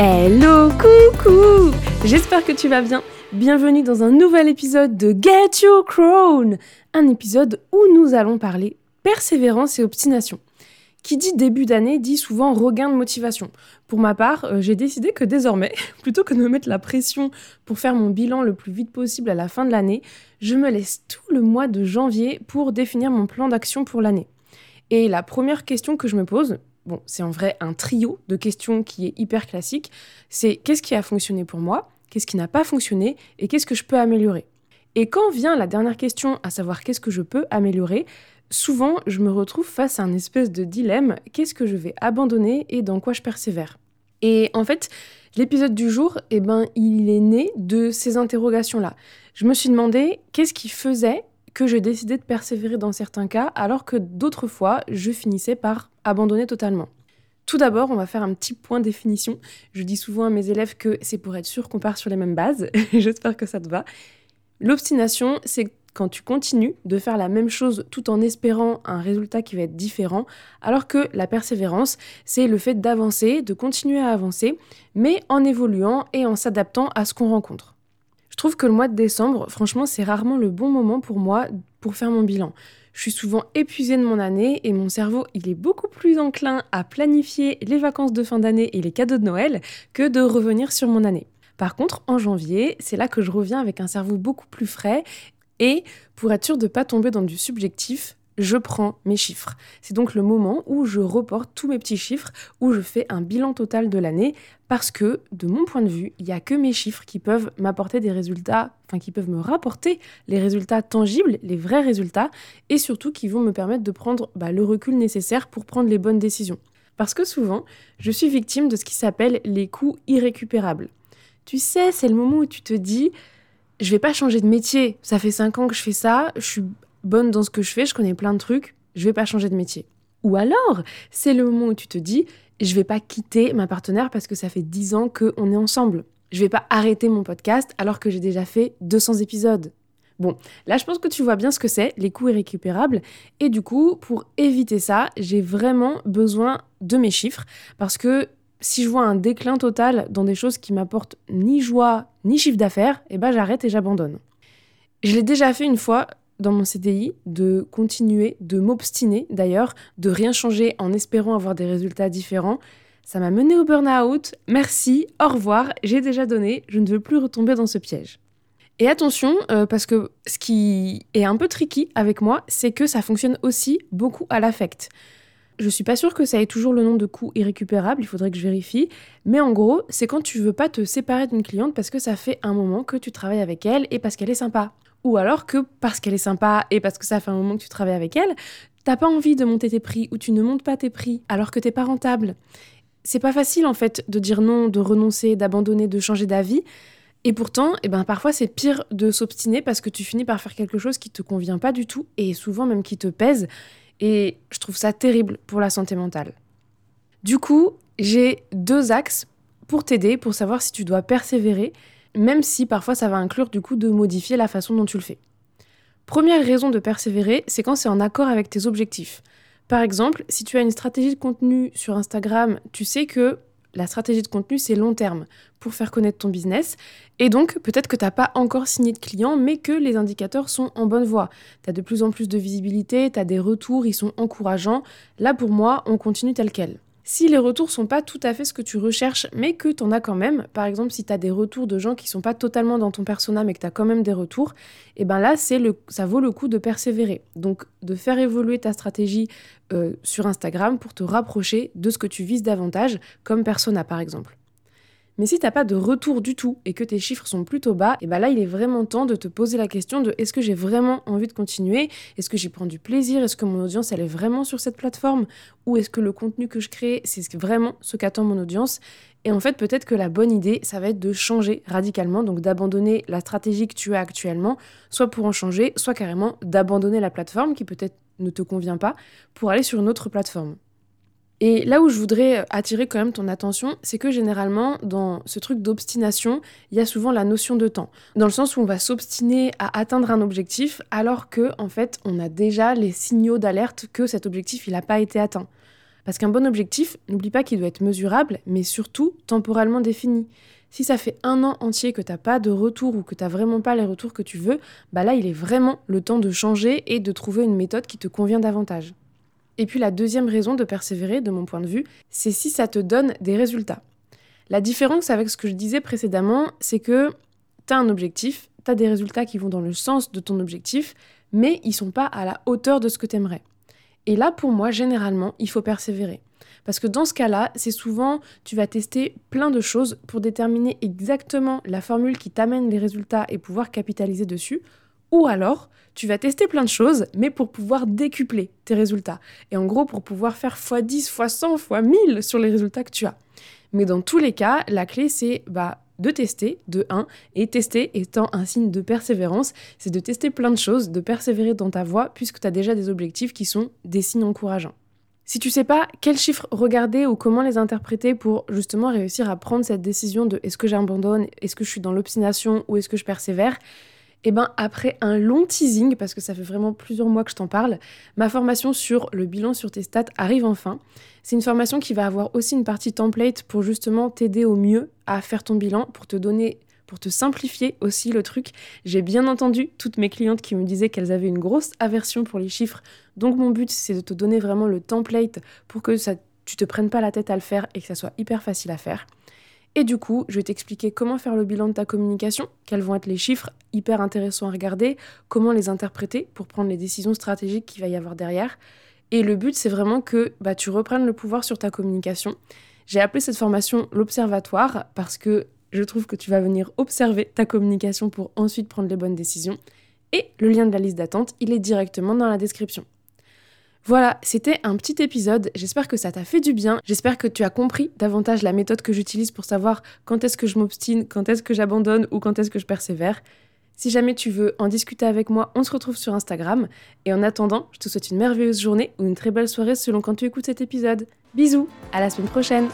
Hello, coucou J'espère que tu vas bien. Bienvenue dans un nouvel épisode de Get Your Crown, un épisode où nous allons parler persévérance et obstination. Qui dit début d'année dit souvent regain de motivation. Pour ma part, euh, j'ai décidé que désormais, plutôt que de me mettre la pression pour faire mon bilan le plus vite possible à la fin de l'année, je me laisse tout le mois de janvier pour définir mon plan d'action pour l'année. Et la première question que je me pose, bon, c'est en vrai un trio de questions qui est hyper classique, c'est qu'est-ce qui a fonctionné pour moi, qu'est-ce qui n'a pas fonctionné et qu'est-ce que je peux améliorer. Et quand vient la dernière question, à savoir qu'est-ce que je peux améliorer, souvent je me retrouve face à un espèce de dilemme, qu'est-ce que je vais abandonner et dans quoi je persévère? Et en fait, l'épisode du jour, eh ben, il est né de ces interrogations-là. Je me suis demandé qu'est-ce qui faisait que j'ai décidé de persévérer dans certains cas, alors que d'autres fois, je finissais par abandonner totalement. Tout d'abord, on va faire un petit point définition. Je dis souvent à mes élèves que c'est pour être sûr qu'on part sur les mêmes bases. J'espère que ça te va. L'obstination, c'est quand tu continues de faire la même chose tout en espérant un résultat qui va être différent, alors que la persévérance, c'est le fait d'avancer, de continuer à avancer, mais en évoluant et en s'adaptant à ce qu'on rencontre. Je trouve que le mois de décembre, franchement, c'est rarement le bon moment pour moi pour faire mon bilan. Je suis souvent épuisée de mon année et mon cerveau, il est beaucoup plus enclin à planifier les vacances de fin d'année et les cadeaux de Noël que de revenir sur mon année. Par contre, en janvier, c'est là que je reviens avec un cerveau beaucoup plus frais et pour être sûr de ne pas tomber dans du subjectif, je prends mes chiffres. C'est donc le moment où je reporte tous mes petits chiffres, où je fais un bilan total de l'année, parce que, de mon point de vue, il n'y a que mes chiffres qui peuvent m'apporter des résultats, enfin qui peuvent me rapporter les résultats tangibles, les vrais résultats, et surtout qui vont me permettre de prendre bah, le recul nécessaire pour prendre les bonnes décisions. Parce que souvent, je suis victime de ce qui s'appelle les coûts irrécupérables. Tu sais, c'est le moment où tu te dis, je vais pas changer de métier. Ça fait 5 ans que je fais ça, je suis bonne dans ce que je fais, je connais plein de trucs, je vais pas changer de métier. Ou alors, c'est le moment où tu te dis, je vais pas quitter ma partenaire parce que ça fait 10 ans qu'on est ensemble. Je vais pas arrêter mon podcast alors que j'ai déjà fait 200 épisodes. Bon, là je pense que tu vois bien ce que c'est, les coûts irrécupérables. Et du coup, pour éviter ça, j'ai vraiment besoin de mes chiffres parce que si je vois un déclin total dans des choses qui m'apportent ni joie ni chiffre d'affaires, eh ben j'arrête et j'abandonne. Je l'ai déjà fait une fois dans mon CDI de continuer, de m'obstiner d'ailleurs, de rien changer en espérant avoir des résultats différents. Ça m'a mené au burn-out. Merci, au revoir, j'ai déjà donné, je ne veux plus retomber dans ce piège. Et attention, euh, parce que ce qui est un peu tricky avec moi, c'est que ça fonctionne aussi beaucoup à l'affect. Je suis pas sûre que ça ait toujours le nom de coût irrécupérable, il faudrait que je vérifie. Mais en gros, c'est quand tu veux pas te séparer d'une cliente parce que ça fait un moment que tu travailles avec elle et parce qu'elle est sympa. Ou alors que parce qu'elle est sympa et parce que ça fait un moment que tu travailles avec elle, t'as pas envie de monter tes prix ou tu ne montes pas tes prix alors que t'es pas rentable. C'est pas facile en fait de dire non, de renoncer, d'abandonner, de changer d'avis. Et pourtant, eh ben, parfois c'est pire de s'obstiner parce que tu finis par faire quelque chose qui te convient pas du tout et souvent même qui te pèse. Et je trouve ça terrible pour la santé mentale. Du coup, j'ai deux axes pour t'aider, pour savoir si tu dois persévérer, même si parfois ça va inclure du coup de modifier la façon dont tu le fais. Première raison de persévérer, c'est quand c'est en accord avec tes objectifs. Par exemple, si tu as une stratégie de contenu sur Instagram, tu sais que la stratégie de contenu, c'est long terme pour faire connaître ton business. Et donc, peut-être que tu n'as pas encore signé de clients, mais que les indicateurs sont en bonne voie. Tu as de plus en plus de visibilité, tu as des retours, ils sont encourageants. Là, pour moi, on continue tel quel. Si les retours sont pas tout à fait ce que tu recherches, mais que tu en as quand même, par exemple si tu as des retours de gens qui sont pas totalement dans ton persona mais que tu as quand même des retours, et eh ben là c'est le, ça vaut le coup de persévérer. Donc de faire évoluer ta stratégie euh, sur Instagram pour te rapprocher de ce que tu vises davantage comme persona par exemple. Mais si t'as pas de retour du tout et que tes chiffres sont plutôt bas, et ben là il est vraiment temps de te poser la question de est-ce que j'ai vraiment envie de continuer? Est-ce que j'y prends du plaisir? Est-ce que mon audience elle est vraiment sur cette plateforme? Ou est-ce que le contenu que je crée c'est vraiment ce qu'attend mon audience? Et en fait peut-être que la bonne idée ça va être de changer radicalement, donc d'abandonner la stratégie que tu as actuellement, soit pour en changer, soit carrément d'abandonner la plateforme qui peut-être ne te convient pas pour aller sur une autre plateforme. Et là où je voudrais attirer quand même ton attention, c'est que généralement, dans ce truc d'obstination, il y a souvent la notion de temps. Dans le sens où on va s'obstiner à atteindre un objectif, alors que, en fait, on a déjà les signaux d'alerte que cet objectif, il n'a pas été atteint. Parce qu'un bon objectif, n'oublie pas qu'il doit être mesurable, mais surtout temporellement défini. Si ça fait un an entier que t'as pas de retour ou que t'as vraiment pas les retours que tu veux, bah là il est vraiment le temps de changer et de trouver une méthode qui te convient davantage. Et puis la deuxième raison de persévérer, de mon point de vue, c'est si ça te donne des résultats. La différence avec ce que je disais précédemment, c'est que tu as un objectif, tu as des résultats qui vont dans le sens de ton objectif, mais ils sont pas à la hauteur de ce que tu aimerais. Et là, pour moi, généralement, il faut persévérer. Parce que dans ce cas-là, c'est souvent, tu vas tester plein de choses pour déterminer exactement la formule qui t'amène les résultats et pouvoir capitaliser dessus, ou alors, tu vas tester plein de choses, mais pour pouvoir décupler tes résultats. Et en gros, pour pouvoir faire x10, x100, x1000 sur les résultats que tu as. Mais dans tous les cas, la clé, c'est bah, de tester, de 1, et tester étant un signe de persévérance, c'est de tester plein de choses, de persévérer dans ta voie, puisque tu as déjà des objectifs qui sont des signes encourageants. Si tu sais pas quels chiffres regarder ou comment les interpréter pour justement réussir à prendre cette décision de est-ce que j'abandonne, est-ce que je suis dans l'obstination ou est-ce que je persévère, et eh ben après un long teasing, parce que ça fait vraiment plusieurs mois que je t'en parle, ma formation sur le bilan sur tes stats arrive enfin. C'est une formation qui va avoir aussi une partie template pour justement t'aider au mieux à faire ton bilan, pour te donner pour te simplifier aussi le truc. J'ai bien entendu toutes mes clientes qui me disaient qu'elles avaient une grosse aversion pour les chiffres. Donc mon but c'est de te donner vraiment le template pour que ça, tu te prennes pas la tête à le faire et que ça soit hyper facile à faire. Et du coup, je vais t'expliquer comment faire le bilan de ta communication, quels vont être les chiffres hyper intéressants à regarder, comment les interpréter pour prendre les décisions stratégiques qu'il va y avoir derrière. Et le but, c'est vraiment que bah, tu reprennes le pouvoir sur ta communication. J'ai appelé cette formation l'observatoire parce que je trouve que tu vas venir observer ta communication pour ensuite prendre les bonnes décisions. Et le lien de la liste d'attente, il est directement dans la description. Voilà, c'était un petit épisode. J'espère que ça t'a fait du bien. J'espère que tu as compris davantage la méthode que j'utilise pour savoir quand est-ce que je m'obstine, quand est-ce que j'abandonne ou quand est-ce que je persévère. Si jamais tu veux en discuter avec moi, on se retrouve sur Instagram. Et en attendant, je te souhaite une merveilleuse journée ou une très belle soirée selon quand tu écoutes cet épisode. Bisous, à la semaine prochaine